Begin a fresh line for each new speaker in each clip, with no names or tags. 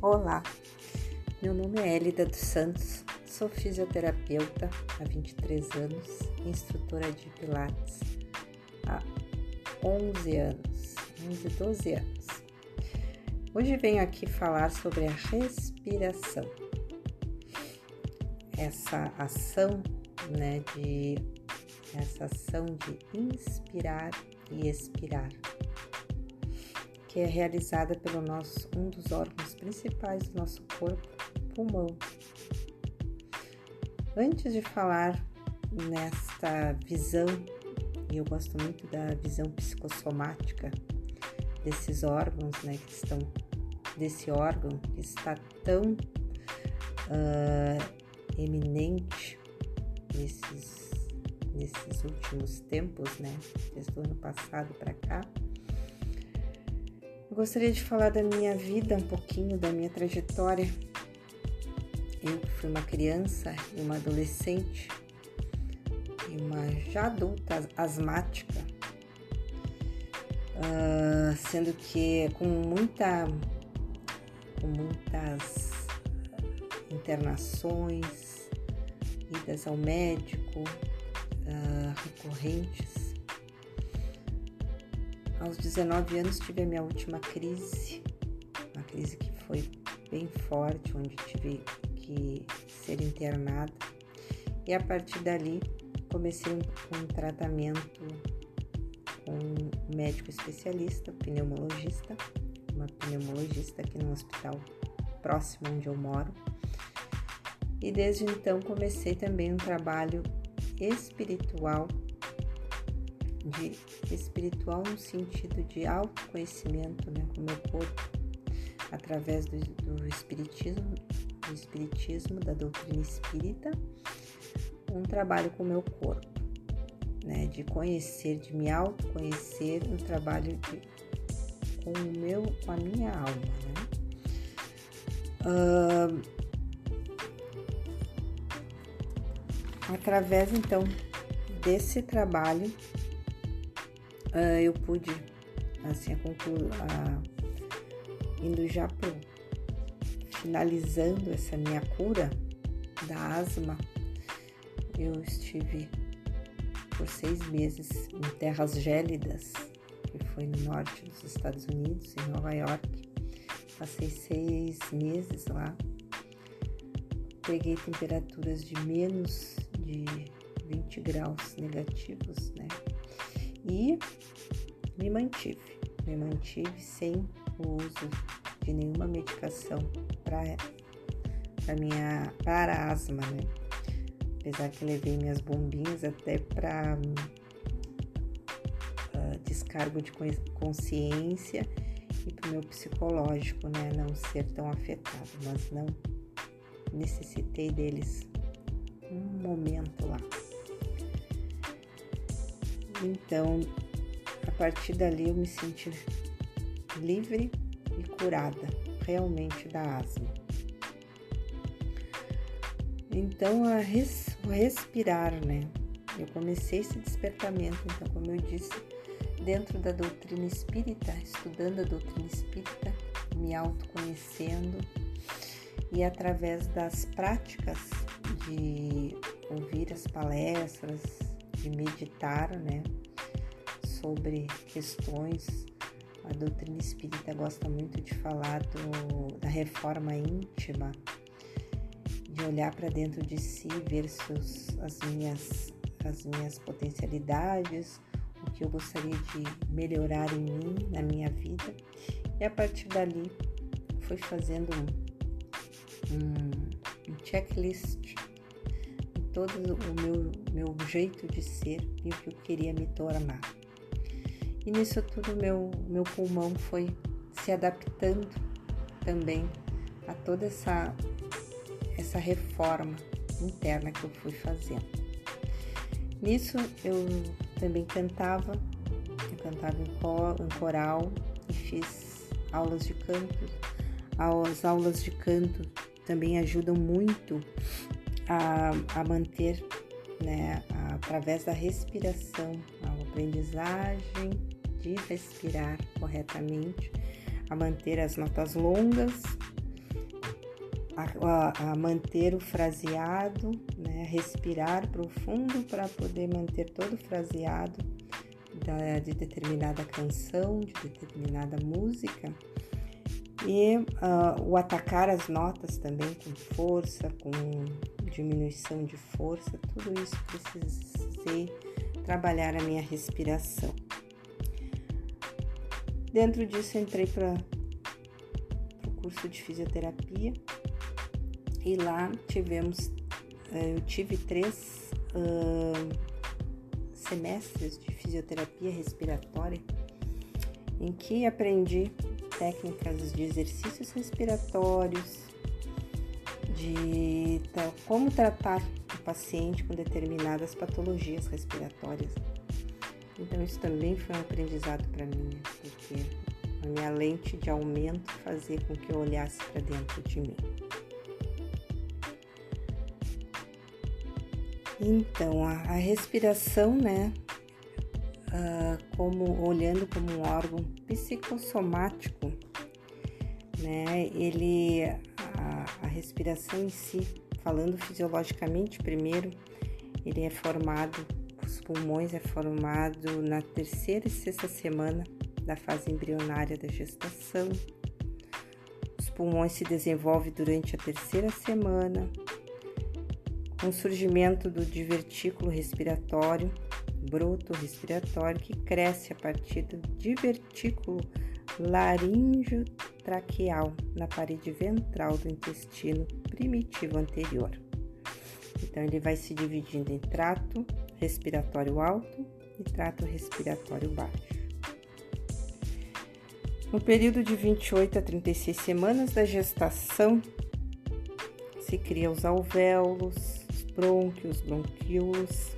Olá, meu nome é Elida dos Santos, sou fisioterapeuta há 23 anos, instrutora de Pilates há 11 anos, 11, 12 anos. Hoje venho aqui falar sobre a respiração, essa ação, né, de essa ação de inspirar e expirar que é realizada pelo nosso um dos órgãos principais do nosso corpo, pulmão. Antes de falar nesta visão, e eu gosto muito da visão psicossomática desses órgãos, né, que estão desse órgão que está tão uh, eminente nesses, nesses últimos tempos, né, desde o ano passado para cá gostaria de falar da minha vida um pouquinho, da minha trajetória. Eu fui uma criança e uma adolescente e uma já adulta asmática, uh, sendo que com muita, com muitas internações, idas ao médico uh, recorrentes aos 19 anos tive a minha última crise, uma crise que foi bem forte, onde tive que ser internada. E a partir dali comecei um, um tratamento com um médico especialista, pneumologista, uma pneumologista aqui no hospital próximo onde eu moro. E desde então comecei também um trabalho espiritual de espiritual no sentido de autoconhecimento né, com o meu corpo, através do, do espiritismo, do espiritismo, da doutrina espírita, um trabalho com o meu corpo, né, de conhecer, de me autoconhecer, um trabalho de, com o meu, com a minha alma, né? Uh, através então desse trabalho eu pude, assim, a conclu a, indo já pro, finalizando essa minha cura da asma, eu estive por seis meses em terras gélidas, que foi no norte dos Estados Unidos, em Nova York. Passei seis meses lá. Peguei temperaturas de menos de 20 graus negativos, né? E me mantive. Me mantive sem o uso de nenhuma medicação para minha para asma, né? Apesar que levei minhas bombinhas até para uh, ah, descargo de consciência e para o meu psicológico, né? Não ser tão afetado, mas não necessitei deles um momento lá. Então, a partir dali eu me senti livre e curada realmente da asma. Então, a res, o respirar, né? Eu comecei esse despertamento, então, como eu disse, dentro da doutrina espírita, estudando a doutrina espírita, me autoconhecendo e através das práticas de ouvir as palestras, de meditar, né, sobre questões. A doutrina espírita gosta muito de falar do, da reforma íntima, de olhar para dentro de si, ver as, minhas, as minhas potencialidades, o que eu gostaria de melhorar em mim, na minha vida. E a partir dali, fui fazendo um, um checklist todo o meu, meu jeito de ser e o que eu queria me tornar. E nisso tudo meu, meu pulmão foi se adaptando também a toda essa, essa reforma interna que eu fui fazendo. Nisso eu também cantava, eu cantava em coral e fiz aulas de canto. As aulas de canto também ajudam muito a, a manter, né, através da respiração, a aprendizagem de respirar corretamente, a manter as notas longas a, a manter o fraseado, né? respirar profundo para poder manter todo o fraseado da, de determinada canção, de determinada música. E uh, o atacar as notas também com força, com diminuição de força, tudo isso precisei trabalhar a minha respiração. Dentro disso, entrei para o curso de fisioterapia e lá tivemos, eh, eu tive três uh, semestres de fisioterapia respiratória em que aprendi técnicas de exercícios respiratórios, de como tratar o paciente com determinadas patologias respiratórias. Então isso também foi um aprendizado para mim, porque a minha lente de aumento fazia com que eu olhasse para dentro de mim. Então, a, a respiração, né, uh, como olhando como um órgão psicossomático, né, ele a, a respiração em si, falando fisiologicamente primeiro, ele é formado, os pulmões é formado na terceira e sexta semana da fase embrionária da gestação. Os pulmões se desenvolvem durante a terceira semana, com o surgimento do divertículo respiratório, broto respiratório, que cresce a partir do divertículo laringotraqueal na parede ventral do intestino primitivo anterior. Então, ele vai se dividindo em trato respiratório alto e trato respiratório baixo. No período de 28 a 36 semanas da gestação, se cria os alvéolos, brônquios, bronquíolos.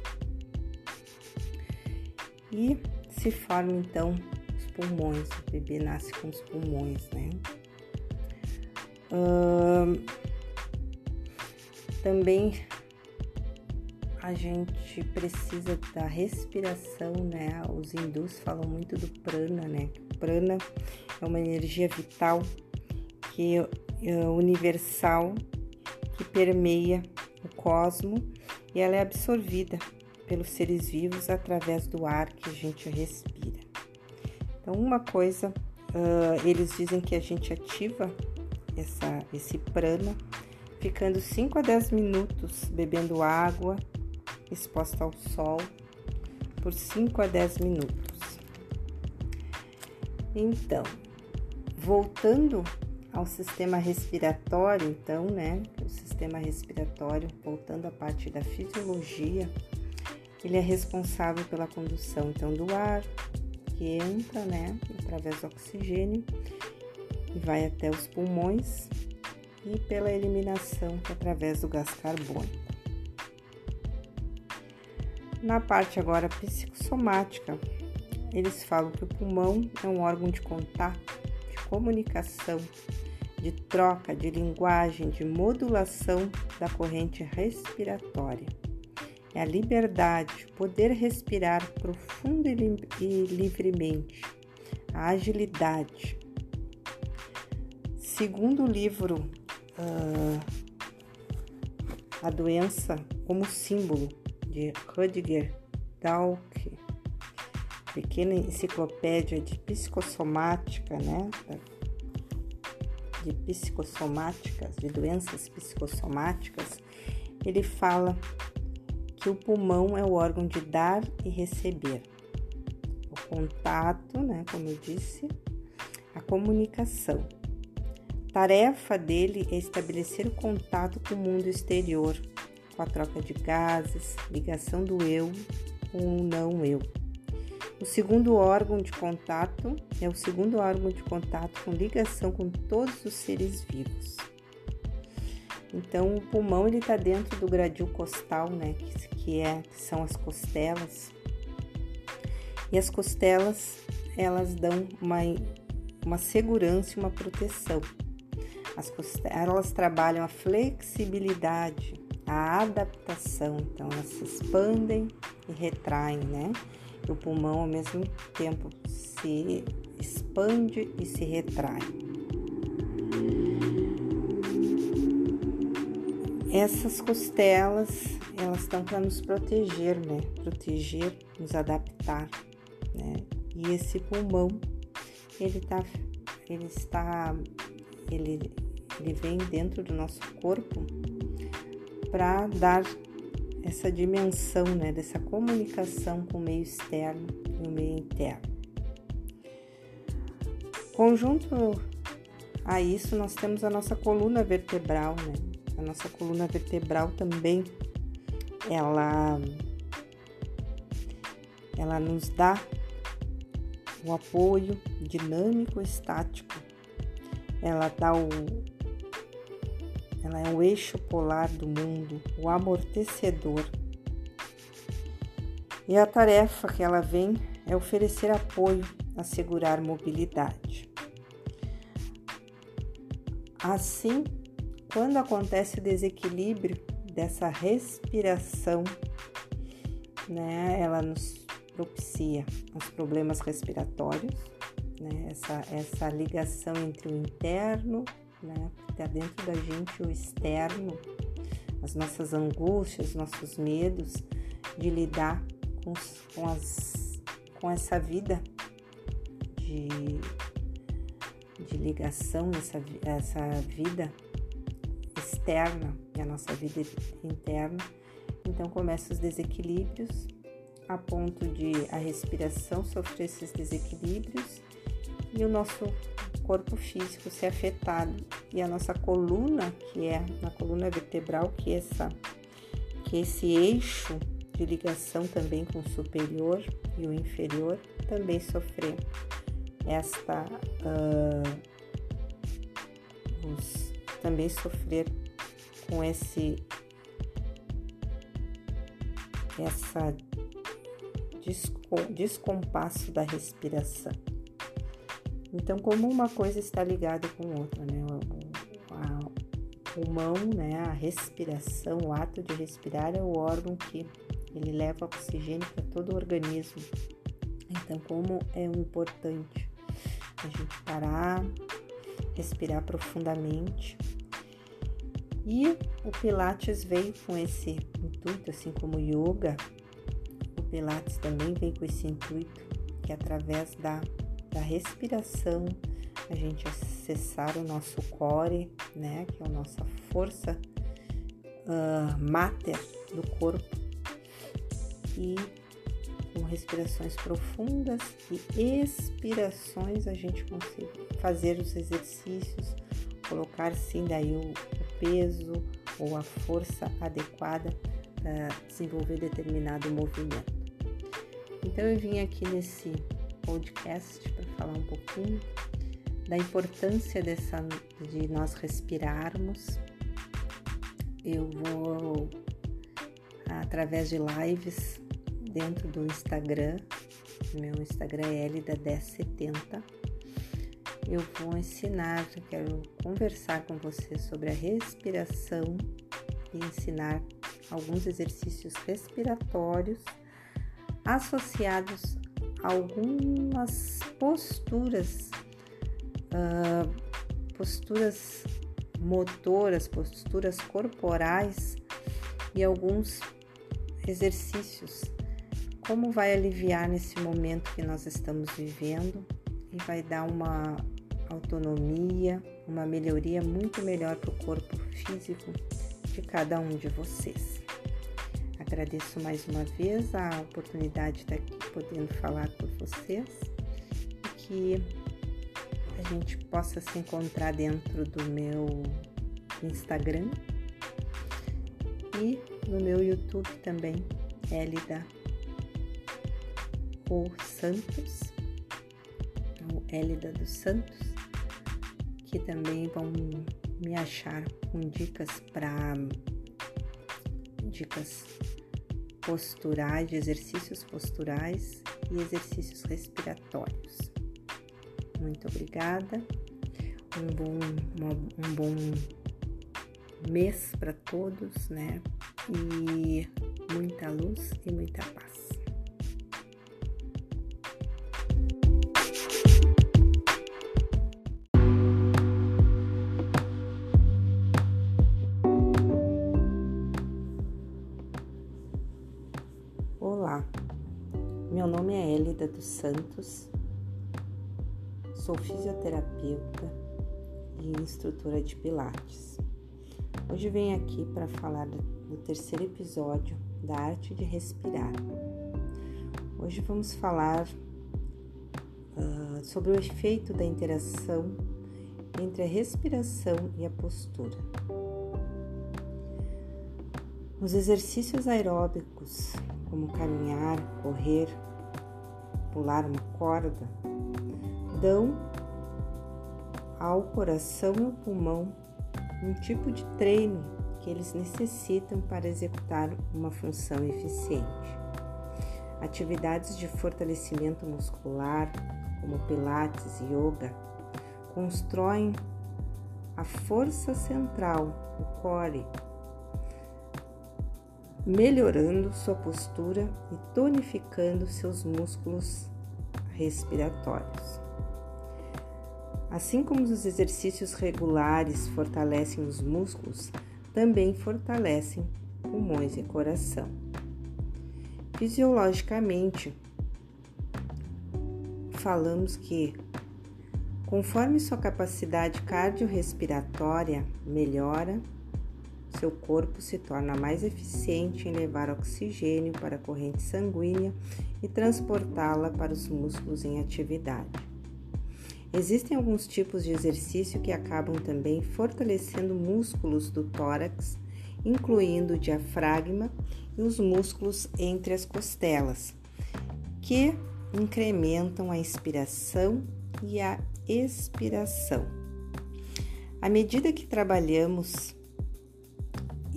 E se forma então os pulmões, o bebê nasce com os pulmões, né? Uh, também a gente precisa da respiração, né? Os hindus falam muito do prana, né? prana é uma energia vital que é universal que permeia o cosmo e ela é absorvida pelos seres vivos através do ar que a gente respira. Então, uma coisa, uh, eles dizem que a gente ativa essa, esse prana ficando 5 a 10 minutos bebendo água exposta ao sol por 5 a 10 minutos. Então, voltando ao sistema respiratório, então, né? O sistema respiratório, voltando à parte da fisiologia, ele é responsável pela condução então do ar que entra, né, através do oxigênio e vai até os pulmões e pela eliminação que é através do gás carbônico. Na parte agora psicossomática, eles falam que o pulmão é um órgão de contato, de comunicação de troca de linguagem, de modulação da corrente respiratória. É a liberdade, poder respirar profundo e, livremente, a agilidade. Segundo o livro uh, A Doença como Símbolo, de Rudger Dalk, pequena enciclopédia de psicossomática, né, de psicossomáticas, de doenças psicossomáticas, ele fala que o pulmão é o órgão de dar e receber. O contato, né, como eu disse, a comunicação. Tarefa dele é estabelecer o contato com o mundo exterior, com a troca de gases, ligação do eu com o não eu. O segundo órgão de contato é o segundo órgão de contato com ligação com todos os seres vivos. Então, o pulmão ele está dentro do gradil costal, né? Que, que, é, que são as costelas. E as costelas elas dão uma, uma segurança e uma proteção. As costelas trabalham a flexibilidade, a adaptação, então elas se expandem e retraem, né? o pulmão ao mesmo tempo se expande e se retrai. essas costelas, elas estão para nos proteger, né? Proteger, nos adaptar, né? E esse pulmão, ele tá, ele está, ele, ele vem dentro do nosso corpo para dar essa dimensão, né? Dessa comunicação com o meio externo e o meio interno. Conjunto a isso, nós temos a nossa coluna vertebral, né? A nossa coluna vertebral também, ela, ela nos dá o apoio dinâmico estático. Ela dá o ela é o eixo polar do mundo, o amortecedor. E a tarefa que ela vem é oferecer apoio, assegurar mobilidade. Assim, quando acontece desequilíbrio dessa respiração, né, ela nos propicia os problemas respiratórios, né, essa, essa ligação entre o interno, né, está dentro da gente, o externo, as nossas angústias, nossos medos de lidar com, com, as, com essa vida de de ligação, essa, essa vida externa e a nossa vida interna. Então começam os desequilíbrios a ponto de a respiração sofrer esses desequilíbrios e o nosso corpo físico ser afetado e a nossa coluna, que é na coluna vertebral, que é essa que é esse eixo de ligação também com o superior e o inferior também sofrer esta uh, os, também sofrer com esse essa descompasso da respiração. Então, como uma coisa está ligada com outra, né? O, pulmão, né? A respiração, o ato de respirar é o órgão que ele leva oxigênio para todo o organismo. Então, como é importante a gente parar, respirar profundamente. E o Pilates veio com esse intuito, assim como o yoga, o Pilates também vem com esse intuito, que através da, da respiração a gente acessar o nosso core, né, que é a nossa força uh, mater do corpo. E com respirações profundas e expirações a gente consegue fazer os exercícios, colocar sim daí o peso ou a força adequada para desenvolver determinado movimento. Então eu vim aqui nesse podcast para falar um pouquinho da importância dessa de nós respirarmos. Eu vou através de lives dentro do Instagram. Meu Instagram é Elida1070. Eu vou ensinar, eu quero conversar com você sobre a respiração e ensinar alguns exercícios respiratórios associados a algumas posturas, uh, posturas motoras, posturas corporais e alguns exercícios. Como vai aliviar nesse momento que nós estamos vivendo e vai dar uma autonomia, uma melhoria muito melhor para o corpo físico de cada um de vocês. Agradeço mais uma vez a oportunidade de estar aqui podendo falar por vocês e que a gente possa se encontrar dentro do meu Instagram e no meu YouTube também, Elida o Santos, o Hélida dos Santos, que também vão me achar com dicas para dicas posturais, de exercícios posturais e exercícios respiratórios. Muito obrigada. Um bom, uma, um bom mês para todos, né? E muita luz e muita paz. Santos, sou fisioterapeuta e instrutora de Pilates. Hoje venho aqui para falar do terceiro episódio da arte de respirar. Hoje vamos falar uh, sobre o efeito da interação entre a respiração e a postura. Os exercícios aeróbicos, como caminhar, correr, pular uma corda, dão ao coração e ao pulmão um tipo de treino que eles necessitam para executar uma função eficiente. Atividades de fortalecimento muscular, como Pilates e Yoga, constroem a força central, o core, melhorando sua postura e tonificando seus músculos respiratórios. Assim como os exercícios regulares fortalecem os músculos, também fortalecem pulmões e coração. Fisiologicamente, falamos que conforme sua capacidade cardiorrespiratória melhora, seu corpo se torna mais eficiente em levar oxigênio para a corrente sanguínea e transportá-la para os músculos em atividade. Existem alguns tipos de exercício que acabam também fortalecendo músculos do tórax, incluindo o diafragma e os músculos entre as costelas, que incrementam a inspiração e a expiração. À medida que trabalhamos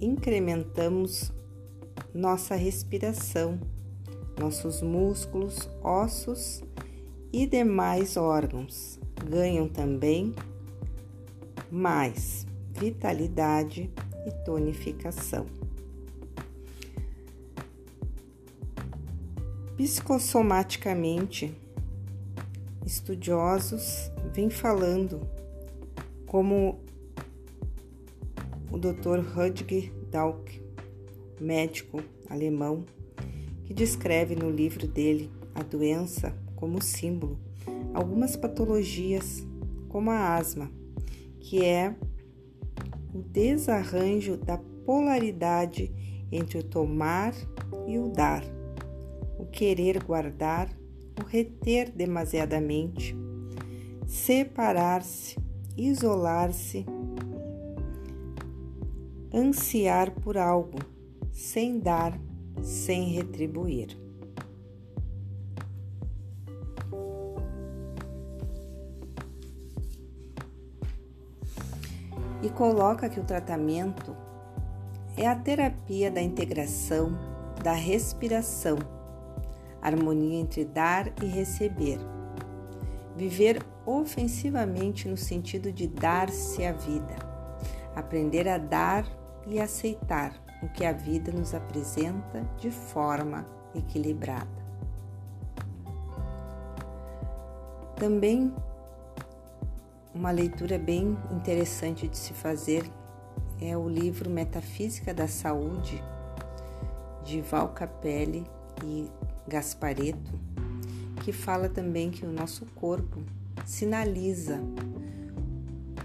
incrementamos nossa respiração, nossos músculos, ossos e demais órgãos ganham também mais vitalidade e tonificação. Psicossomaticamente, estudiosos vêm falando como o Dr. Rudger Dauk, médico alemão, que descreve no livro dele a doença como símbolo algumas patologias, como a asma, que é o desarranjo da polaridade entre o tomar e o dar, o querer guardar, o reter demasiadamente, separar-se, isolar-se ansiar por algo, sem dar, sem retribuir. E coloca que o tratamento é a terapia da integração, da respiração, harmonia entre dar e receber. Viver ofensivamente no sentido de dar-se a vida, aprender a dar e aceitar o que a vida nos apresenta de forma equilibrada. Também uma leitura bem interessante de se fazer é o livro Metafísica da Saúde de Val Capelli e Gaspareto, que fala também que o nosso corpo sinaliza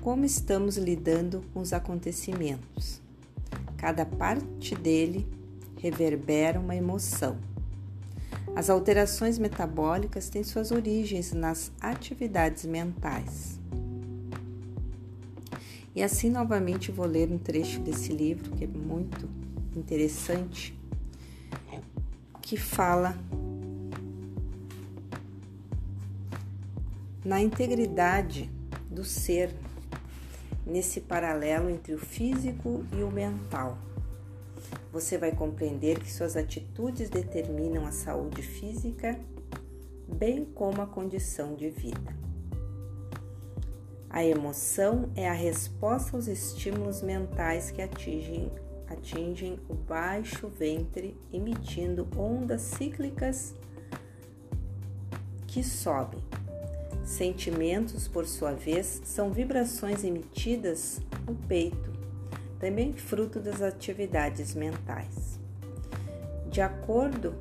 como estamos lidando com os acontecimentos. Cada parte dele reverbera uma emoção. As alterações metabólicas têm suas origens nas atividades mentais. E assim, novamente, vou ler um trecho desse livro que é muito interessante, que fala na integridade do ser nesse paralelo entre o físico e o mental. Você vai compreender que suas atitudes determinam a saúde física, bem como a condição de vida. A emoção é a resposta aos estímulos mentais que atingem, atingem o baixo ventre, emitindo ondas cíclicas que sobem Sentimentos, por sua vez, são vibrações emitidas no peito, também fruto das atividades mentais. De acordo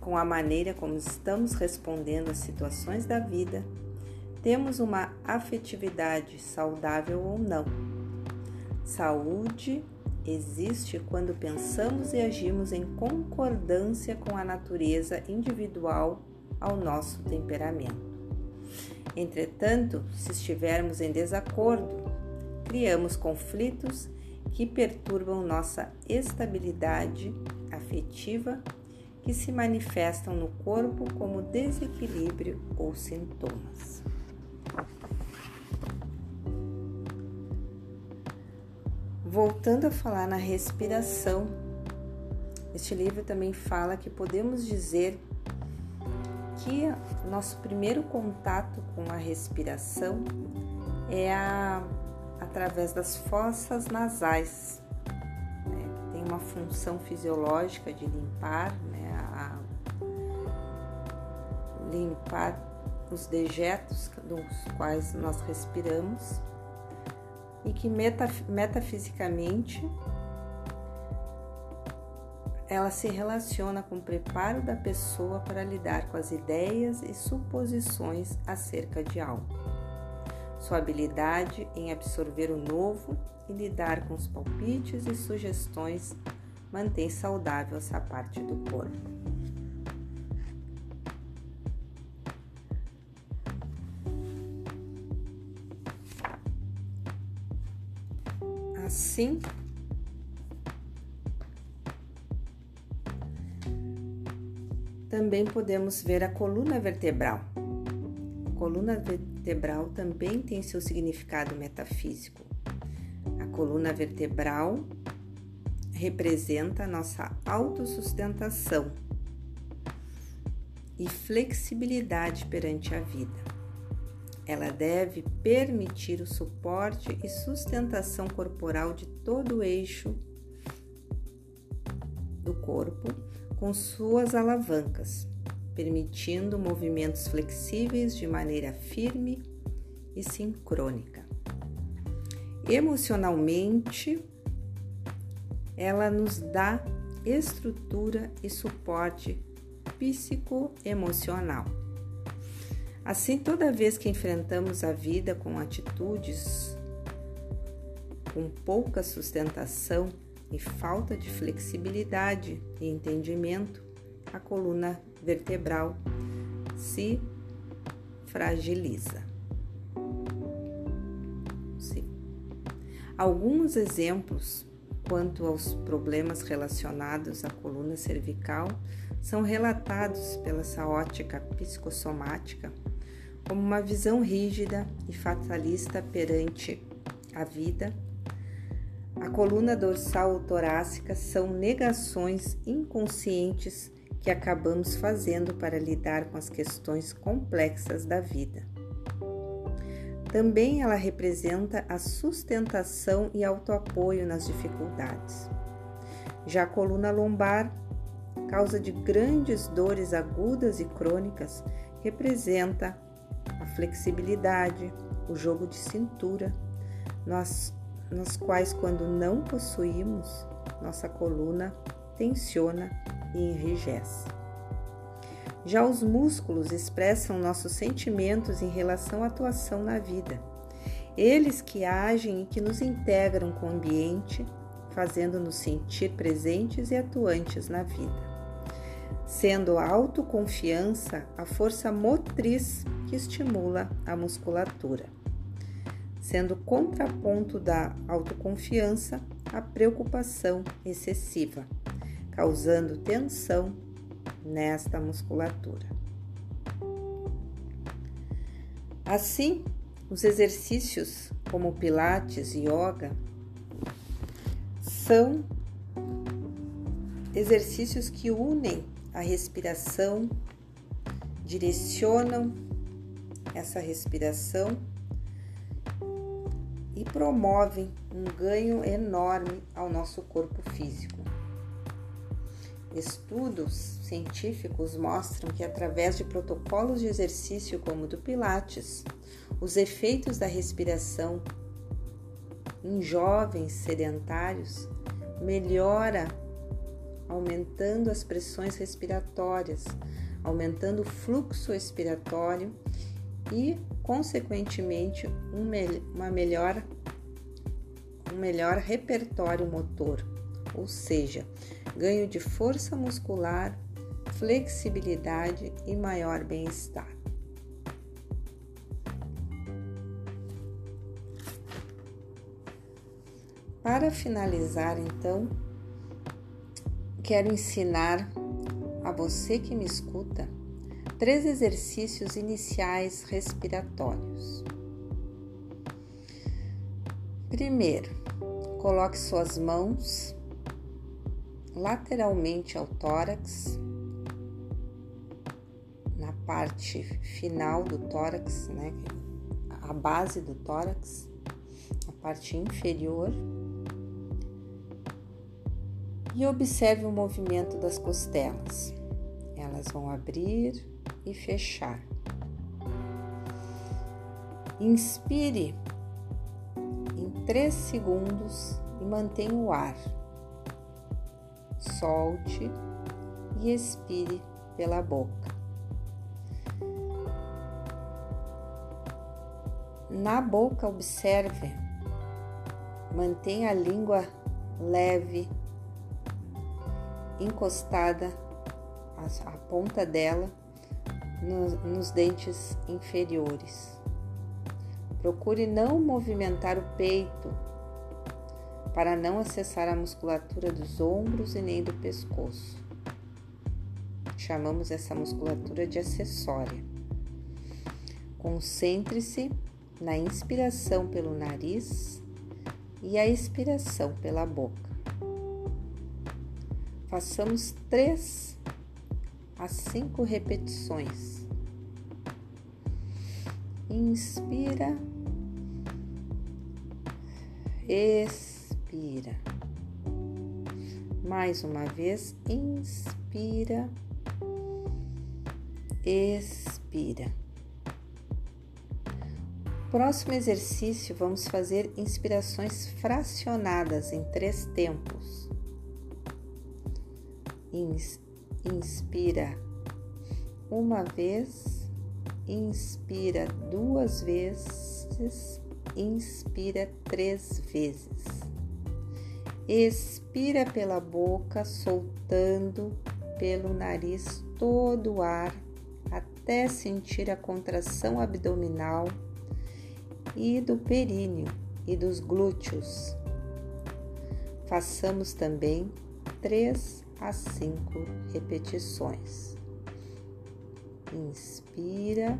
com a maneira como estamos respondendo às situações da vida, temos uma afetividade saudável ou não. Saúde existe quando pensamos e agimos em concordância com a natureza individual ao nosso temperamento. Entretanto, se estivermos em desacordo, criamos conflitos que perturbam nossa estabilidade afetiva, que se manifestam no corpo como desequilíbrio ou sintomas. Voltando a falar na respiração, este livro também fala que podemos dizer que nosso primeiro contato com a respiração é a, através das fossas nasais, né? tem uma função fisiológica de limpar, né? a, limpar os dejetos dos quais nós respiramos e que metafisicamente ela se relaciona com o preparo da pessoa para lidar com as ideias e suposições acerca de algo. Sua habilidade em absorver o novo e lidar com os palpites e sugestões mantém saudável essa parte do corpo. Assim, também podemos ver a coluna vertebral. A coluna vertebral também tem seu significado metafísico. A coluna vertebral representa a nossa autossustentação e flexibilidade perante a vida. Ela deve permitir o suporte e sustentação corporal de todo o eixo com suas alavancas, permitindo movimentos flexíveis de maneira firme e sincrônica. Emocionalmente, ela nos dá estrutura e suporte psicoemocional Assim, toda vez que enfrentamos a vida com atitudes com pouca sustentação e falta de flexibilidade e entendimento, a coluna vertebral se fragiliza. Sim. Alguns exemplos quanto aos problemas relacionados à coluna cervical são relatados pela essa ótica psicossomática como uma visão rígida e fatalista perante a vida. A coluna dorsal ou torácica são negações inconscientes que acabamos fazendo para lidar com as questões complexas da vida. Também ela representa a sustentação e autoapoio nas dificuldades. Já a coluna lombar, causa de grandes dores agudas e crônicas, representa a flexibilidade, o jogo de cintura, nós, nas quais, quando não possuímos, nossa coluna tensiona e enrijece. Já os músculos expressam nossos sentimentos em relação à atuação na vida. Eles que agem e que nos integram com o ambiente, fazendo-nos sentir presentes e atuantes na vida sendo a autoconfiança a força motriz que estimula a musculatura, sendo contraponto da autoconfiança a preocupação excessiva, causando tensão nesta musculatura. Assim, os exercícios como Pilates e Yoga são exercícios que unem a respiração, direcionam essa respiração e promovem um ganho enorme ao nosso corpo físico. Estudos científicos mostram que, através de protocolos de exercício como o do Pilates, os efeitos da respiração em jovens sedentários melhora aumentando as pressões respiratórias, aumentando o fluxo respiratório e, consequentemente, um, uma melhor, um melhor repertório motor, ou seja, ganho de força muscular, flexibilidade e maior bem-estar. Para finalizar, então, quero ensinar a você que me escuta três exercícios iniciais respiratórios. Primeiro, coloque suas mãos lateralmente ao tórax, na parte final do tórax, né? A base do tórax, a parte inferior. E observe o movimento das costelas. Elas vão abrir e fechar. Inspire em 3 segundos e mantenha o ar solte e expire pela boca. Na boca, observe, mantenha a língua leve, encostada, a, ponta dela nos, dentes inferiores. Procure não movimentar o peito para não acessar a musculatura dos ombros e nem do pescoço. Chamamos essa musculatura de acessória. Concentre-se na inspiração pelo nariz e a expiração pela boca. Façamos três a cinco repetições. Inspira, expira inspira. Mais uma vez, inspira, expira. Próximo exercício, vamos fazer inspirações fracionadas em três tempos. Inspira uma vez, inspira duas vezes, inspira três vezes. Expira pela boca, soltando pelo nariz todo o ar até sentir a contração abdominal e do períneo e dos glúteos. Façamos também 3 a 5 repetições. Inspira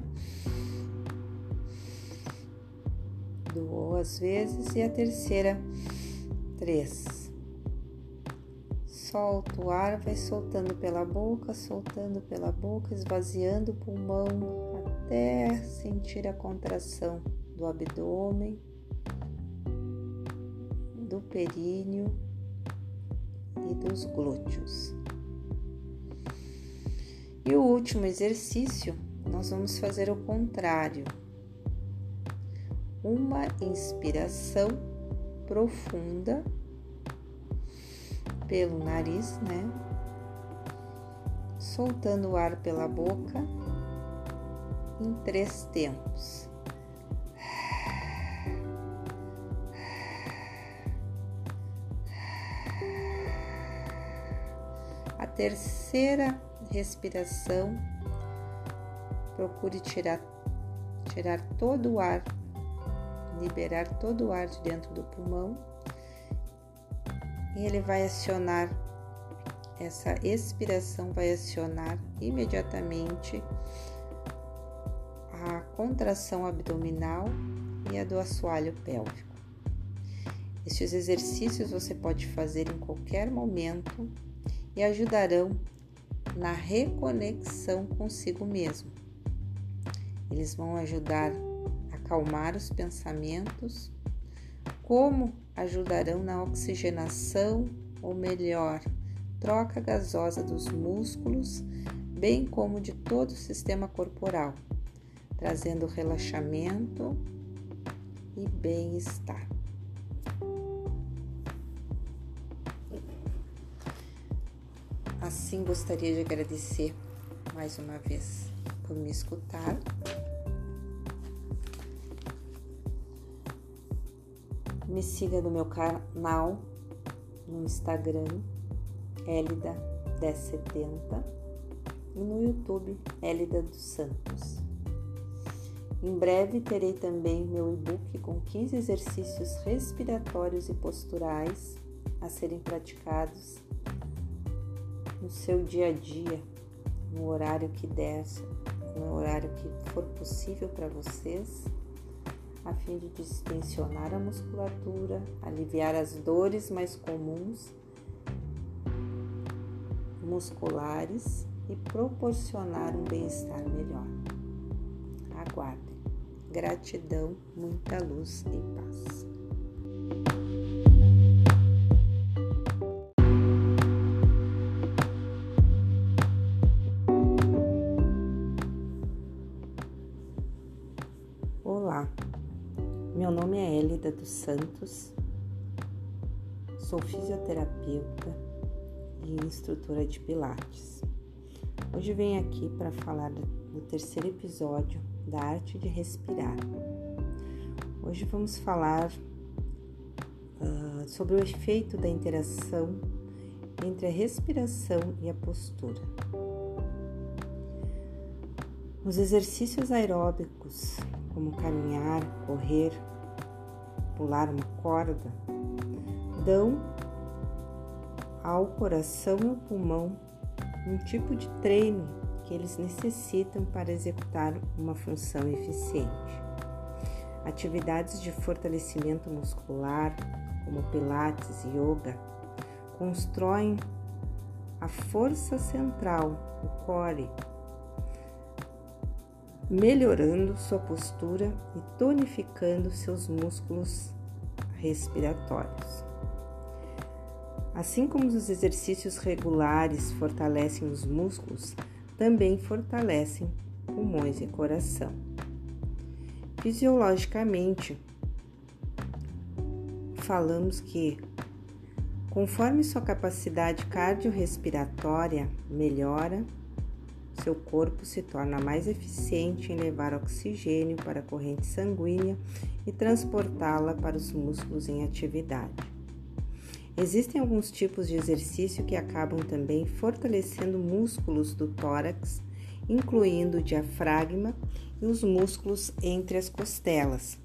duas vezes e a terceira três. Solta o ar, vai soltando pela boca, soltando pela boca, esvaziando o pulmão até sentir a contração do abdômen, do períneo e dos glúteos. E o último exercício, nós vamos fazer o contrário. Uma inspiração profunda pelo nariz, né? Soltando o ar pela boca em três tempos. Terceira respiração, procure tirar, tirar todo o ar liberar todo o ar de dentro do pulmão e ele vai acionar essa expiração vai acionar imediatamente a contração abdominal e a do assoalho pélvico. Estes exercícios você pode fazer em qualquer momento e ajudarão na reconexão consigo mesmo. Eles vão ajudar acalmar os pensamentos, como ajudarão na oxigenação, ou melhor, troca gasosa dos músculos, bem como de todo o sistema corporal, trazendo relaxamento e bem-estar. Assim, gostaria de agradecer mais uma vez por me escutar. Me siga no meu canal no Instagram, Elida1070 e no YouTube, Elida dos Santos. Em breve terei também meu e-book com 15 exercícios respiratórios e posturais a serem praticados no seu dia a dia, no horário que der, no horário que for possível para vocês, a fim de distensionar a musculatura, aliviar as dores mais comuns musculares e proporcionar um bem-estar melhor. Aguardem. Gratidão, muita luz e paz. Meu nome é Elida dos Santos, sou fisioterapeuta e instrutora de Pilates. Hoje venho aqui para falar do terceiro episódio da arte de respirar. Hoje vamos falar uh, sobre o efeito da interação entre a respiração e a postura. Os exercícios aeróbicos, como caminhar, correr, pular uma corda, dão ao coração e ao pulmão um tipo de treino que eles necessitam para executar uma função eficiente. Atividades de fortalecimento muscular, como Pilates e Yoga, constroem a força central, o core, melhorando sua postura e tonificando seus músculos respiratórios. Assim como os exercícios regulares fortalecem os músculos, também fortalecem pulmões e coração. Fisiologicamente, falamos que, conforme sua capacidade cardiorrespiratória melhora, seu corpo se torna mais eficiente em levar oxigênio para a corrente sanguínea e transportá-la para os músculos em atividade. Existem alguns tipos de exercício que acabam também fortalecendo músculos do tórax, incluindo o diafragma e os músculos entre as costelas,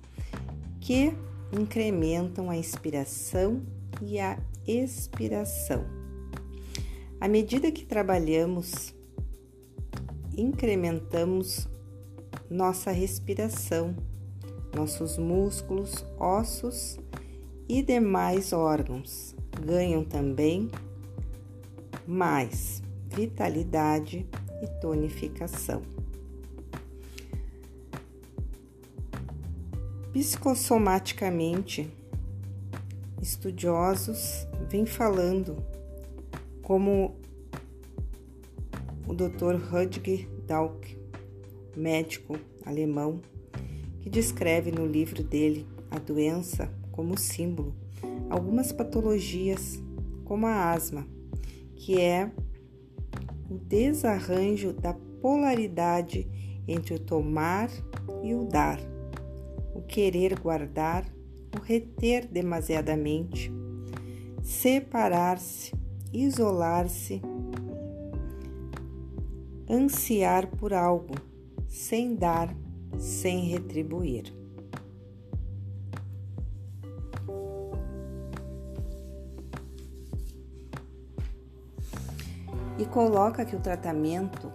que incrementam a inspiração e a expiração. À medida que trabalhamos, incrementamos nossa respiração, nossos músculos, ossos e demais órgãos ganham também mais vitalidade e tonificação. Psicossomaticamente, estudiosos vêm falando como o Dr. Rudger Dauk, médico alemão, que descreve no livro dele a doença como símbolo algumas patologias, como a asma, que é o desarranjo da polaridade entre o tomar e o dar, o querer guardar, o reter demasiadamente, separar-se, isolar-se, ansiar por algo, sem dar, sem retribuir. e coloca que o tratamento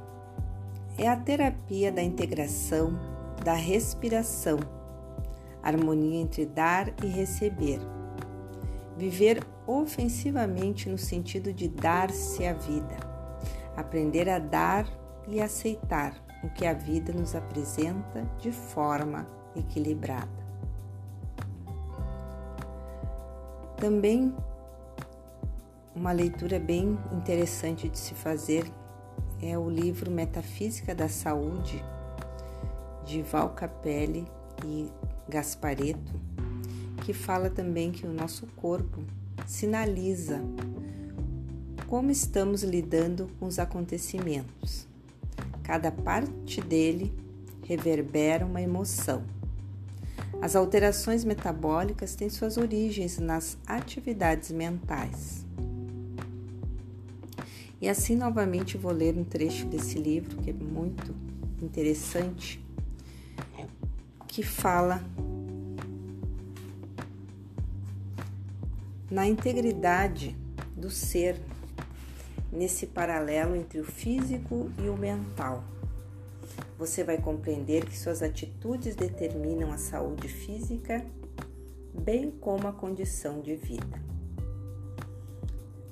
é a terapia da integração, da respiração, harmonia entre dar e receber. Viver ofensivamente no sentido de dar-se a vida, aprender a dar e aceitar o que a vida nos apresenta de forma equilibrada. Também uma leitura bem interessante de se fazer é o livro Metafísica da Saúde, de Val Capelli e Gaspareto, que fala também que o nosso corpo sinaliza como estamos lidando com os acontecimentos. Cada parte dele reverbera uma emoção. As alterações metabólicas têm suas origens nas atividades mentais. E assim, novamente, vou ler um trecho desse livro que é muito interessante, que fala na integridade do ser, nesse paralelo entre o físico e o mental. Você vai compreender que suas atitudes determinam a saúde física, bem como a condição de vida.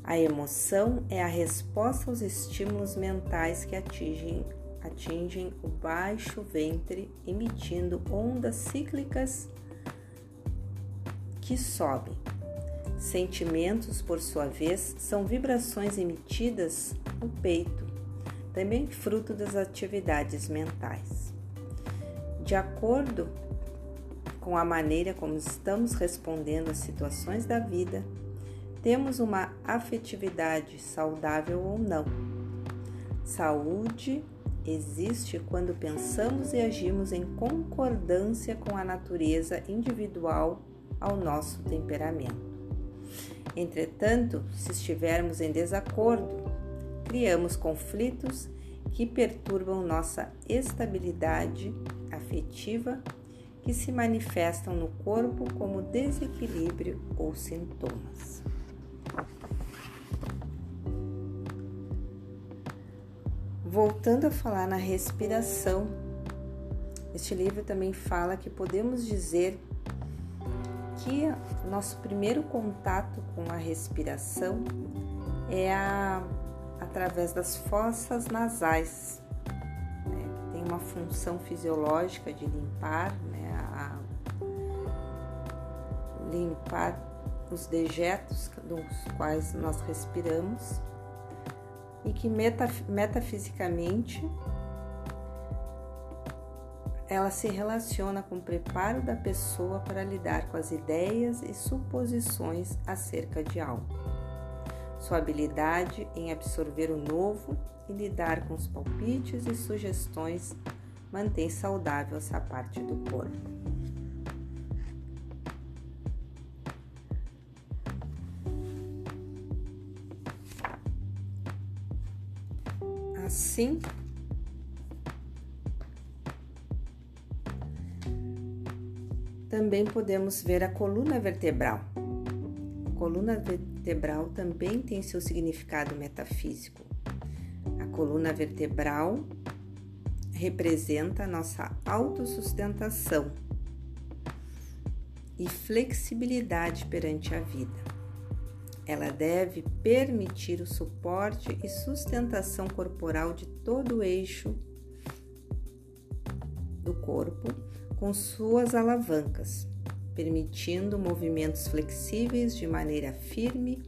A emoção é a resposta aos estímulos mentais que atingem, atingem o baixo ventre, emitindo ondas cíclicas que sobem Sentimentos, por sua vez, são vibrações emitidas no peito, também fruto das atividades mentais. De acordo com a maneira como estamos respondendo às situações da vida, temos uma afetividade saudável ou não. Saúde existe quando pensamos e agimos em concordância com a natureza individual ao nosso temperamento. Entretanto, se estivermos em desacordo, criamos conflitos que perturbam nossa estabilidade afetiva, que se manifestam no corpo como desequilíbrio ou sintomas. Voltando a falar na respiração, este livro também fala que podemos dizer que nosso primeiro contato com a respiração é a, através das fossas nasais. Né? Tem uma função fisiológica de limpar, né? a, limpar os dejetos dos quais nós respiramos e que metafisicamente ela se relaciona com o preparo da pessoa para lidar com as ideias e suposições acerca de algo. Sua habilidade em absorver o novo e lidar com os palpites e sugestões mantém saudável essa parte do corpo. Assim, também podemos ver a coluna vertebral. A coluna vertebral também tem seu significado metafísico. A coluna vertebral representa a nossa autossustentação e flexibilidade perante a vida. Ela deve permitir o suporte e sustentação corporal de todo o eixo do corpo com suas alavancas, permitindo movimentos flexíveis de maneira firme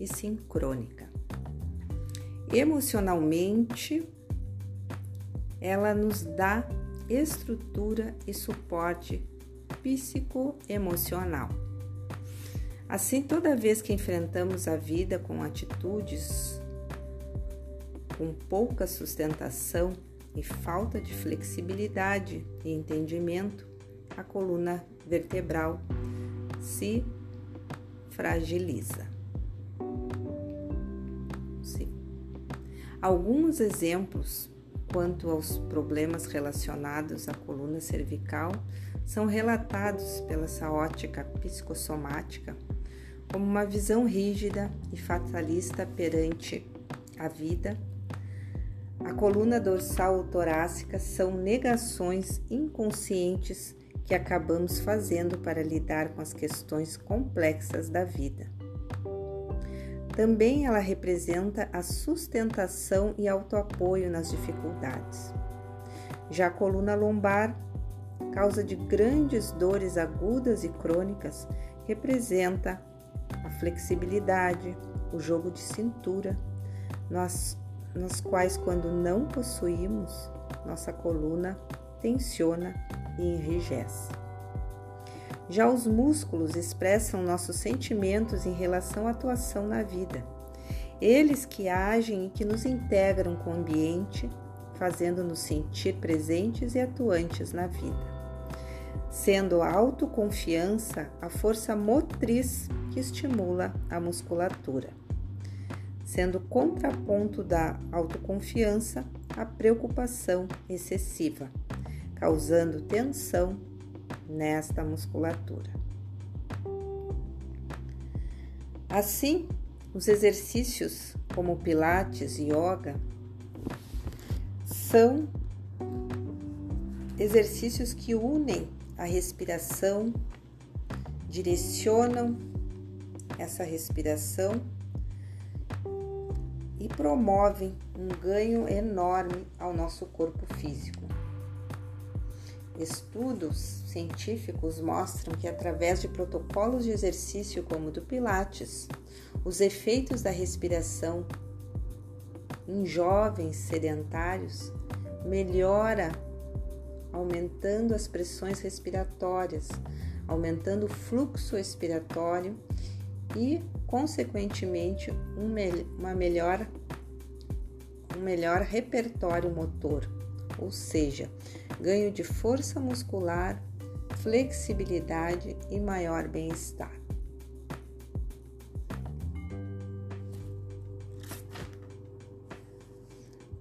e sincrônica. Emocionalmente, ela nos dá estrutura e suporte psicoemocional. Assim, toda vez que enfrentamos a vida com atitudes com pouca sustentação, e falta de flexibilidade e entendimento, a coluna vertebral se fragiliza. Sim. Alguns exemplos quanto aos problemas relacionados à coluna cervical são relatados pela essa ótica psicossomática como uma visão rígida e fatalista perante a vida a coluna dorsal ou torácica são negações inconscientes que acabamos fazendo para lidar com as questões complexas da vida. Também ela representa a sustentação e autoapoio nas dificuldades. Já a coluna lombar, causa de grandes dores agudas e crônicas, representa a flexibilidade, o jogo de cintura, nós nas quais, quando não possuímos, nossa coluna tensiona e enrijece. Já os músculos expressam nossos sentimentos em relação à atuação na vida. eles que agem e que nos integram com o ambiente, fazendo-nos sentir presentes e atuantes na vida. Sendo a autoconfiança a força motriz que estimula a musculatura. Sendo contraponto da autoconfiança a preocupação excessiva, causando tensão nesta musculatura. Assim, os exercícios como Pilates e Yoga são exercícios que unem a respiração, direcionam essa respiração promovem um ganho enorme ao nosso corpo físico. Estudos científicos mostram que, através de protocolos de exercício como o do Pilates, os efeitos da respiração em jovens sedentários melhora aumentando as pressões respiratórias, aumentando o fluxo expiratório e, consequentemente, uma melhor, um melhor repertório motor, ou seja, ganho de força muscular, flexibilidade e maior bem-estar.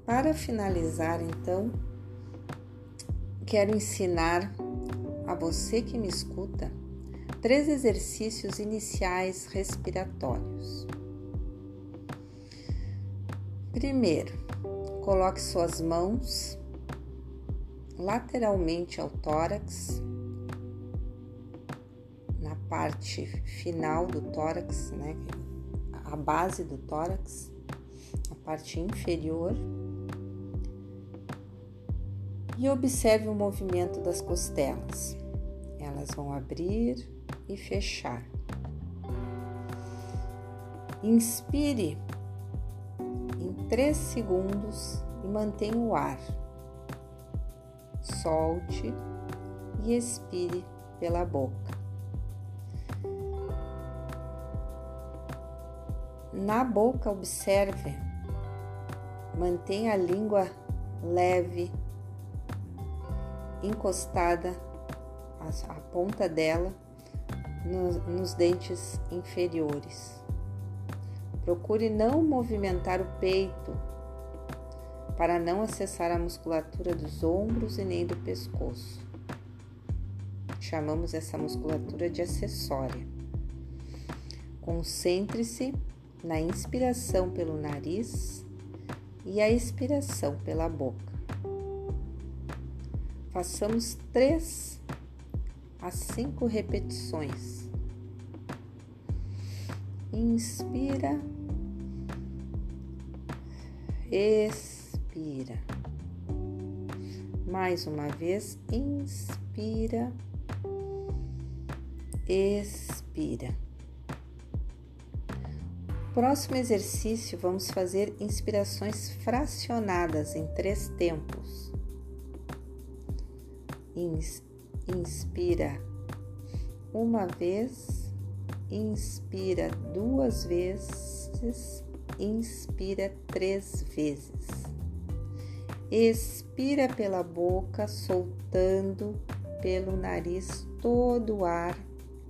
Para finalizar, então, quero ensinar a você que me escuta três exercícios iniciais respiratórios. Primeiro, coloque suas mãos lateralmente ao tórax, na parte final do tórax, né, a base do tórax, a parte inferior, e observe o movimento das costelas. Elas vão abrir e fechar. Inspire em 3 segundos e mantenha o ar solte e expire pela boca. Na boca, observe, mantenha a língua leve, encostada, a, ponta dela nos, dentes inferiores. Procure não movimentar o peito para não acessar a musculatura dos ombros e nem do pescoço. Chamamos essa musculatura de acessória. Concentre-se na inspiração pelo nariz e a expiração pela boca. Façamos três a cinco repetições. Inspira, expira. Mais uma vez, inspira, expira. Próximo exercício, vamos fazer inspirações fracionadas em três tempos. Inspira uma vez, inspira duas vezes, inspira três vezes. Expira pela boca, soltando pelo nariz todo o ar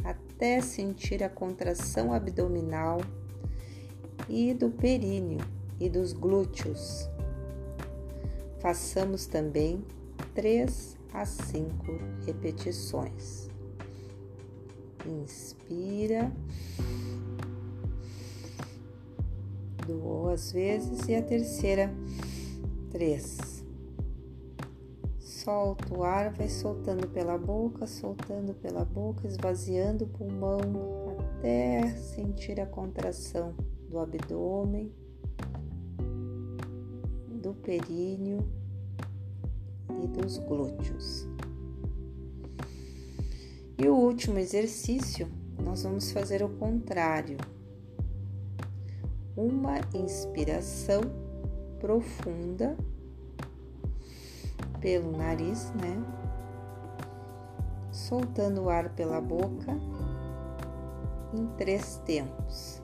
até sentir a contração abdominal e do períneo e dos glúteos. Façamos também 3 a 5 repetições. Inspira duas vezes e a terceira três. Solta o ar, vai soltando pela boca, soltando pela boca, esvaziando o pulmão até sentir a contração do abdômen, do períneo e dos glúteos. E o último exercício, nós vamos fazer o contrário. Uma inspiração profunda pelo nariz, né? Soltando o ar pela boca em três tempos.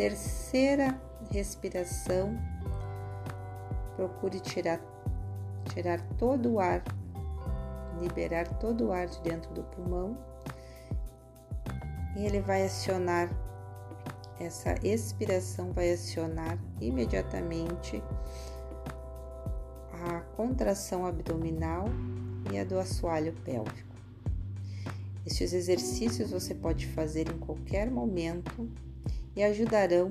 Terceira respiração, procure tirar, tirar todo o ar, liberar todo o ar de dentro do pulmão e ele vai acionar essa expiração vai acionar imediatamente a contração abdominal e a do assoalho pélvico. Estes exercícios você pode fazer em qualquer momento e ajudarão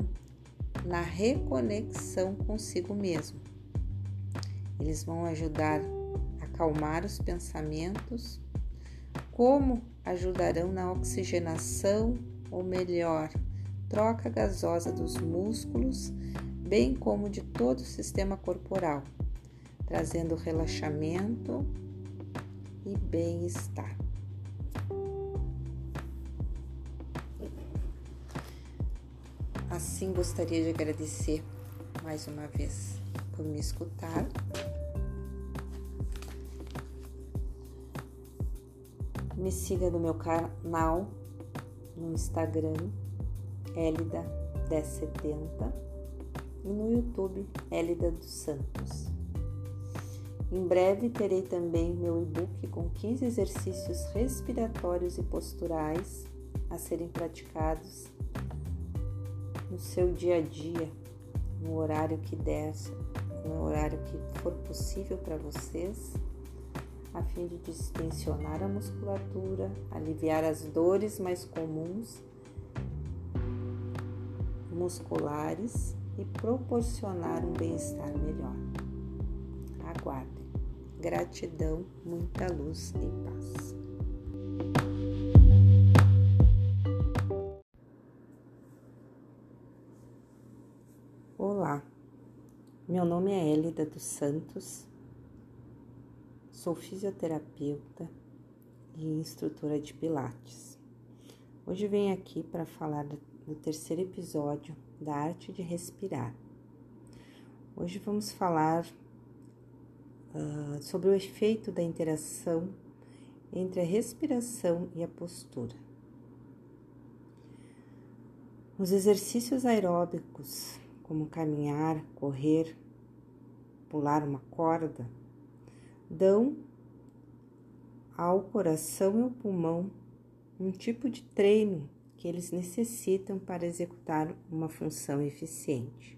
na reconexão consigo mesmo. Eles vão ajudar a acalmar os pensamentos, como ajudarão na oxigenação, ou melhor, troca gasosa dos músculos, bem como de todo o sistema corporal, trazendo relaxamento e bem-estar. Assim, gostaria de agradecer mais uma vez por me escutar. Me siga no meu canal no Instagram, Elida 1070 e no YouTube, Elida dos Santos. Em breve terei também meu e-book com 15 exercícios respiratórios e posturais a serem praticados no seu dia a dia, no horário que der, no horário que for possível para vocês, a fim de distensionar a musculatura, aliviar as dores mais comuns musculares e proporcionar um bem-estar melhor. Aguardem. Gratidão, muita luz e paz. Olá, meu nome é Hélida dos Santos, sou fisioterapeuta e instrutora de Pilates. Hoje venho aqui para falar do terceiro episódio da arte de respirar. Hoje vamos falar uh, sobre o efeito da interação entre a respiração e a postura. Os exercícios aeróbicos como caminhar, correr, pular uma corda, dão ao coração e ao pulmão um tipo de treino que eles necessitam para executar uma função eficiente.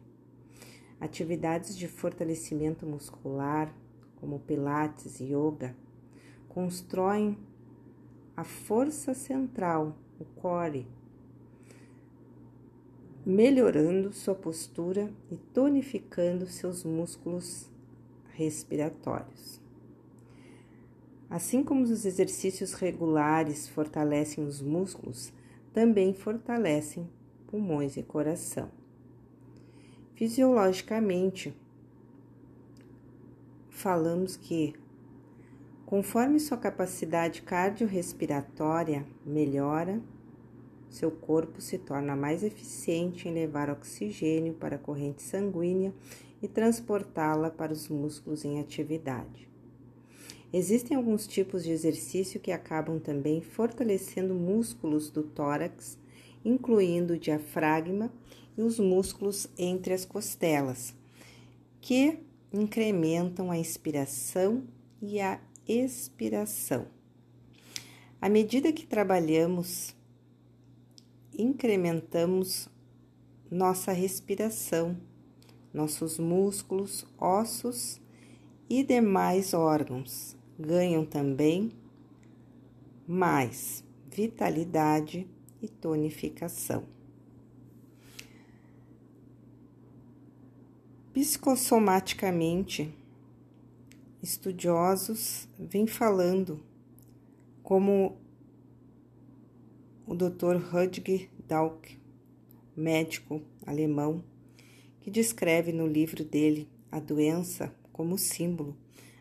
Atividades de fortalecimento muscular, como Pilates e Yoga, constroem a força central, o core, melhorando sua postura e tonificando seus músculos respiratórios. Assim como os exercícios regulares fortalecem os músculos, também fortalecem pulmões e coração. Fisiologicamente, falamos que, conforme sua capacidade cardiorrespiratória melhora, seu corpo se torna mais eficiente em levar oxigênio para a corrente sanguínea e transportá-la para os músculos em atividade. Existem alguns tipos de exercício que acabam também fortalecendo músculos do tórax, incluindo o diafragma e os músculos entre as costelas, que incrementam a inspiração e a expiração. À medida que trabalhamos incrementamos nossa respiração, nossos músculos, ossos e demais órgãos ganham também mais vitalidade e tonificação. Psicossomaticamente, estudiosos vêm falando como o Dr. Rudger Dalk, médico alemão, que descreve no livro dele a doença como símbolo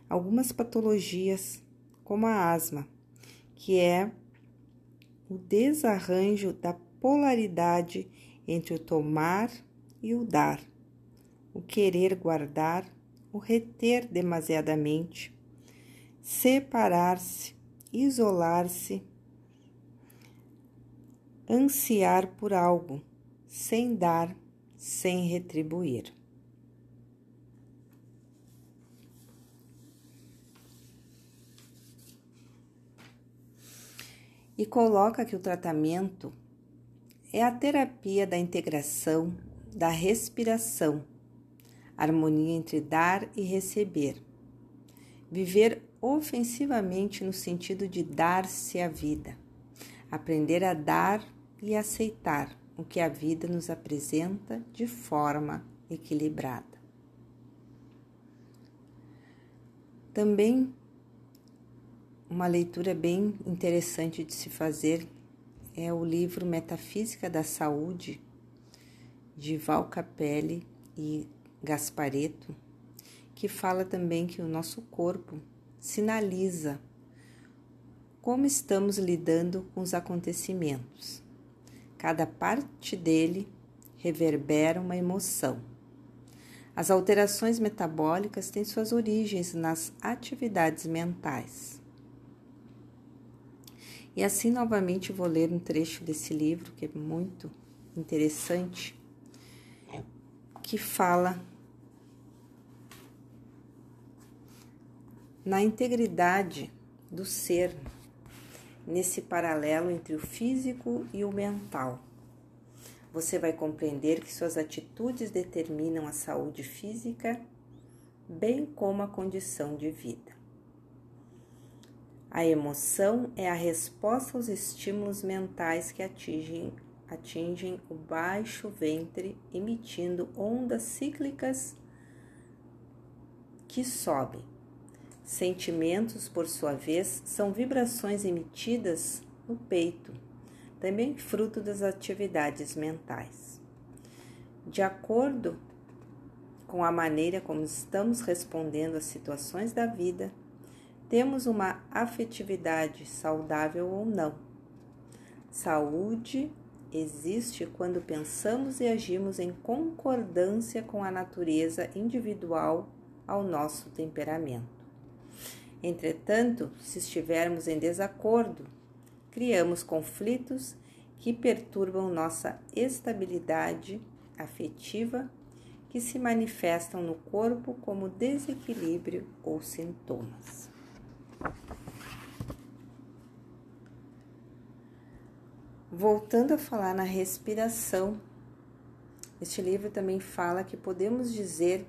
algumas patologias, como a asma, que é o desarranjo da polaridade entre o tomar e o dar, o querer guardar, o reter demasiadamente, separar-se, isolar-se ansiar por algo, sem dar, sem retribuir. E coloca que o tratamento é a terapia da integração, da respiração, harmonia entre dar e receber. Viver ofensivamente no sentido de dar-se a vida, aprender a dar e aceitar o que a vida nos apresenta de forma equilibrada. Também uma leitura bem interessante de se fazer é o livro Metafísica da Saúde, de Val Capelli e Gaspareto, que fala também que o nosso corpo sinaliza como estamos lidando com os acontecimentos. Cada parte dele reverbera uma emoção. As alterações metabólicas têm suas origens nas atividades mentais. E assim, novamente, vou ler um trecho desse livro que é muito interessante, que fala na integridade do ser, nesse paralelo entre o físico e o mental. Você vai compreender que suas atitudes determinam a saúde física, bem como a condição de vida. A emoção é a resposta aos estímulos mentais que atingem, atingem o baixo ventre, emitindo ondas cíclicas que sobem. Sentimentos, por sua vez, são vibrações emitidas no peito, também fruto das atividades mentais. De acordo com a maneira como estamos respondendo às situações da vida, temos uma afetividade saudável ou não. Saúde existe quando pensamos e agimos em concordância com a natureza individual ao nosso temperamento. Entretanto, se estivermos em desacordo, criamos conflitos que perturbam nossa estabilidade afetiva, que se manifestam no corpo como desequilíbrio ou sintomas. Voltando a falar na respiração, este livro também fala que podemos dizer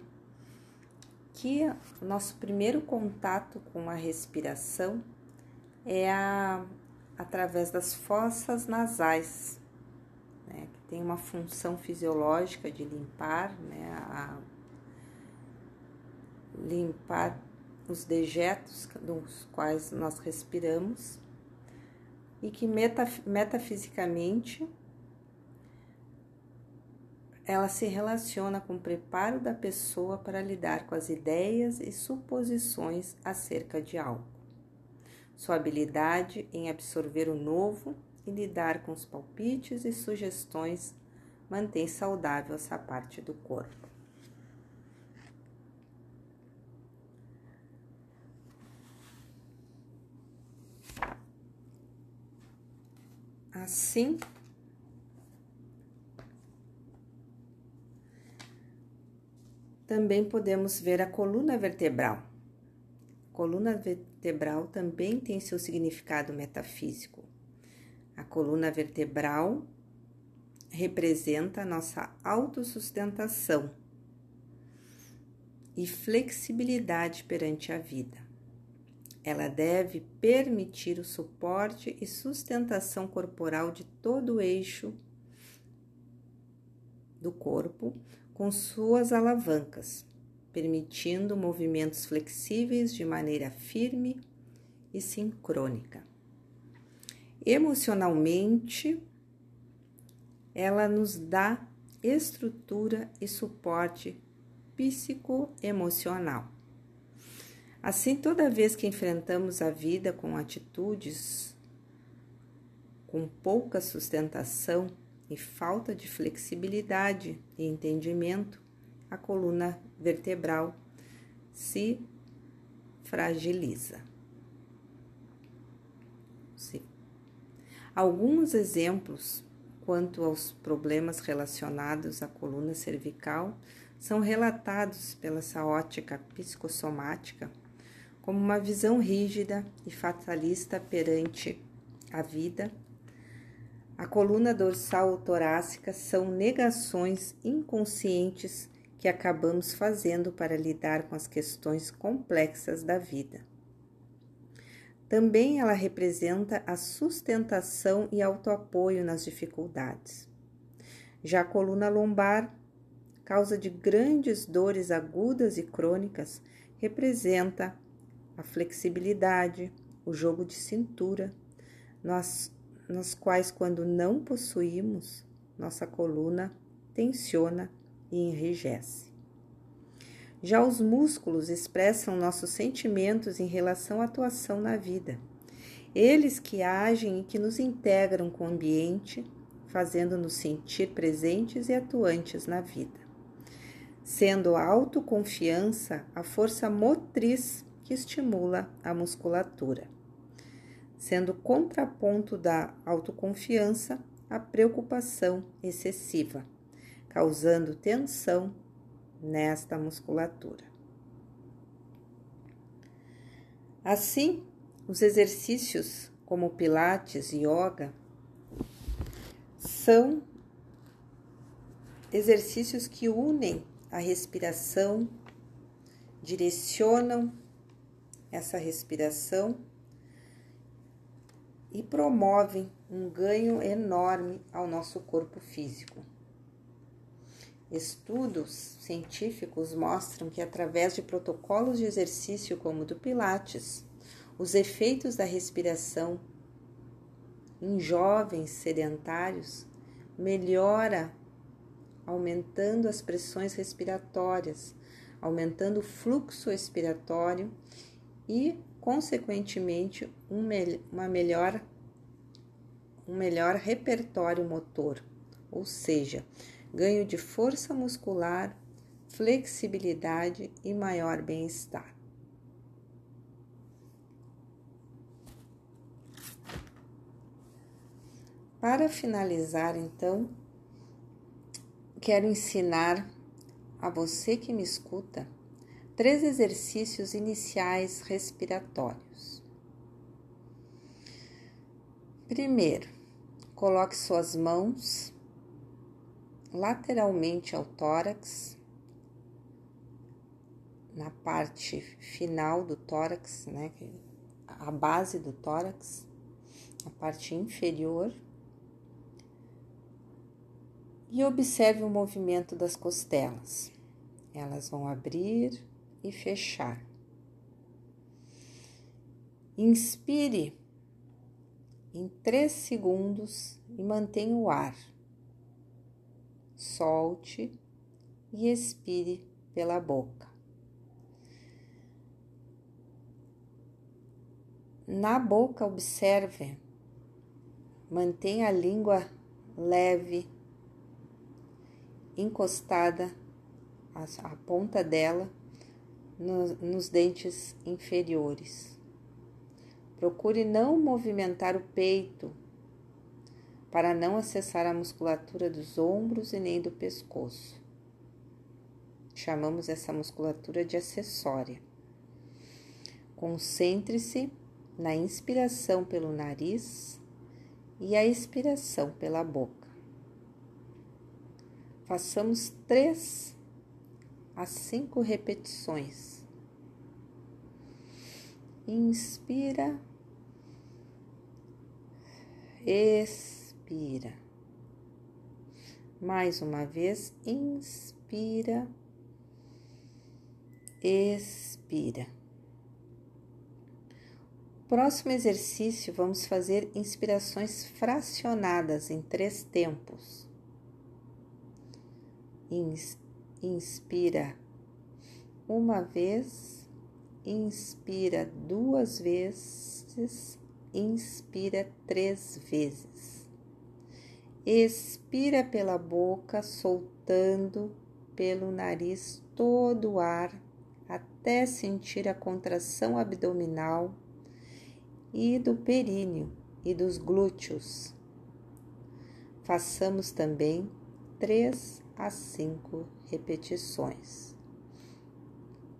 que o nosso primeiro contato com a respiração é a, através das fossas nasais, né, que tem uma função fisiológica de limpar, né, a, limpar os dejetos dos quais nós respiramos e que metaf metafisicamente ela se relaciona com o preparo da pessoa para lidar com as ideias e suposições acerca de algo. Sua habilidade em absorver o novo e lidar com os palpites e sugestões mantém saudável essa parte do corpo. Assim, também podemos ver a coluna vertebral. Coluna vertebral também tem seu significado metafísico. A coluna vertebral representa a nossa autossustentação e flexibilidade perante a vida. Ela deve permitir o suporte e sustentação corporal de todo o eixo do corpo com suas alavancas, permitindo movimentos flexíveis de maneira firme e sincrônica. Emocionalmente, ela nos dá estrutura e suporte psicoemocional. Assim, toda vez que enfrentamos a vida com atitudes com pouca sustentação e falta de flexibilidade e entendimento, a coluna vertebral se fragiliza. Alguns exemplos quanto aos problemas relacionados à coluna cervical são relatados pela essa ótica psicossomática como uma visão rígida e fatalista perante a vida. A coluna dorsal ou torácica são negações inconscientes que acabamos fazendo para lidar com as questões complexas da vida. Também ela representa a sustentação e autoapoio nas dificuldades. Já a coluna lombar, causa de grandes dores agudas e crônicas, representa a flexibilidade, o jogo de cintura, nas, nas quais, quando não possuímos, nossa coluna tensiona e enrijece. Já os músculos expressam nossos sentimentos em relação à atuação na vida. Eles que agem e que nos integram com o ambiente, fazendo-nos sentir presentes e atuantes na vida. Sendo a autoconfiança a força motriz que estimula a musculatura. Sendo contraponto da autoconfiança a preocupação excessiva, causando tensão nesta musculatura. Assim, os exercícios como Pilates e Yoga são exercícios que unem a respiração, direcionam essa respiração e promovem um ganho enorme ao nosso corpo físico. Estudos científicos mostram que, através de protocolos de exercício como o do Pilates, os efeitos da respiração em jovens sedentários melhora aumentando as pressões respiratórias, aumentando o fluxo respiratório e, consequentemente, um, uma melhor, um melhor repertório motor, ou seja, ganho de força muscular, flexibilidade e maior bem-estar. Para finalizar, então, quero ensinar a você que me escuta três exercícios iniciais respiratórios. Primeiro, coloque suas mãos lateralmente ao tórax, na parte final do tórax, né, a base do tórax, a parte inferior, e observe o movimento das costelas. Elas vão abrir e fechar. Inspire em três segundos e mantenha o ar solte e expire pela boca. Na boca, observe, mantenha a língua leve, encostada, a, ponta dela no, nos dentes inferiores. Procure não movimentar o peito para não acessar a musculatura dos ombros e nem do pescoço. Chamamos essa musculatura de acessória. Concentre-se na inspiração pelo nariz e a expiração pela boca. Façamos três a cinco repetições. Inspira, expira. Mais uma vez, inspira, expira. Próximo exercício, vamos fazer inspirações fracionadas em três tempos. Inspira uma vez, inspira duas vezes, inspira três vezes. Expira pela boca, soltando pelo nariz todo o ar até sentir a contração abdominal e do períneo e dos glúteos. façamos também três a cinco repetições.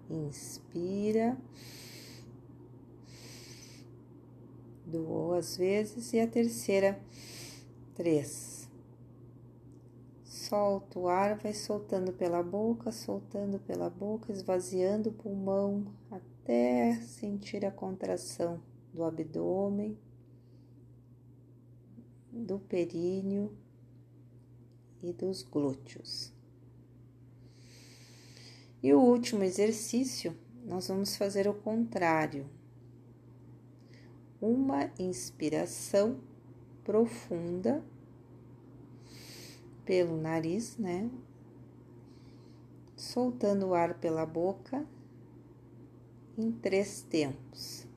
Inspira duas vezes e a terceira três. Solta o ar, vai soltando pela boca, soltando pela boca, esvaziando o pulmão até sentir a contração do abdômen, do períneo e dos glúteos. E o último exercício, nós vamos fazer o contrário. Uma inspiração profunda pelo nariz, né? Soltando o ar pela boca em três tempos.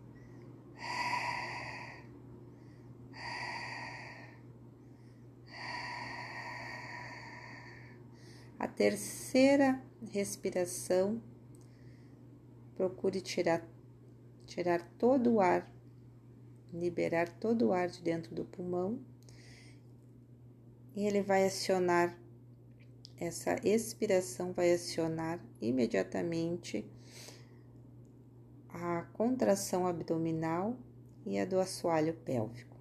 A terceira respiração, procure tirar, tirar todo o ar, liberar todo o ar de dentro do pulmão e ele vai acionar, essa expiração vai acionar imediatamente a contração abdominal e a do assoalho pélvico.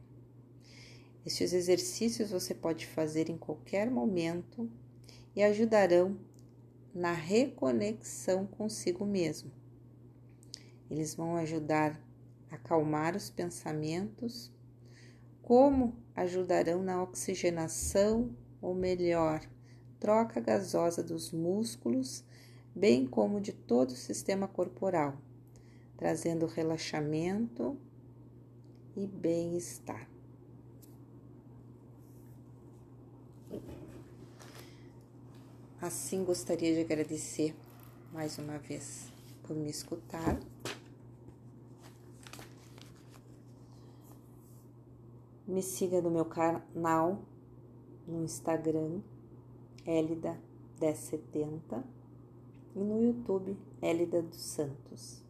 Estes exercícios você pode fazer em qualquer momento e ajudarão na reconexão consigo mesmo. Eles vão ajudar a acalmar os pensamentos, como ajudarão na oxigenação, ou melhor, troca gasosa dos músculos, bem como de todo o sistema corporal, trazendo relaxamento e bem-estar. Assim, gostaria de agradecer mais uma vez por me escutar. Me siga no meu canal no Instagram, Elida 1070 e no YouTube, Elida dos Santos.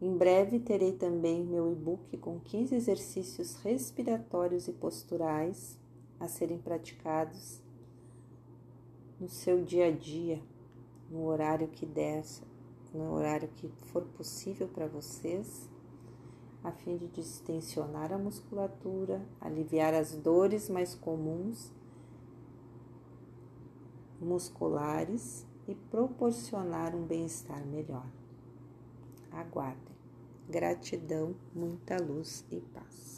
Em breve terei também meu e-book com 15 exercícios respiratórios e posturais a serem praticados no seu dia a dia, no horário que der, no horário que for possível para vocês, a fim de distensionar a musculatura, aliviar as dores mais comuns musculares e proporcionar um bem-estar melhor. Aguardem. Gratidão, muita luz e paz.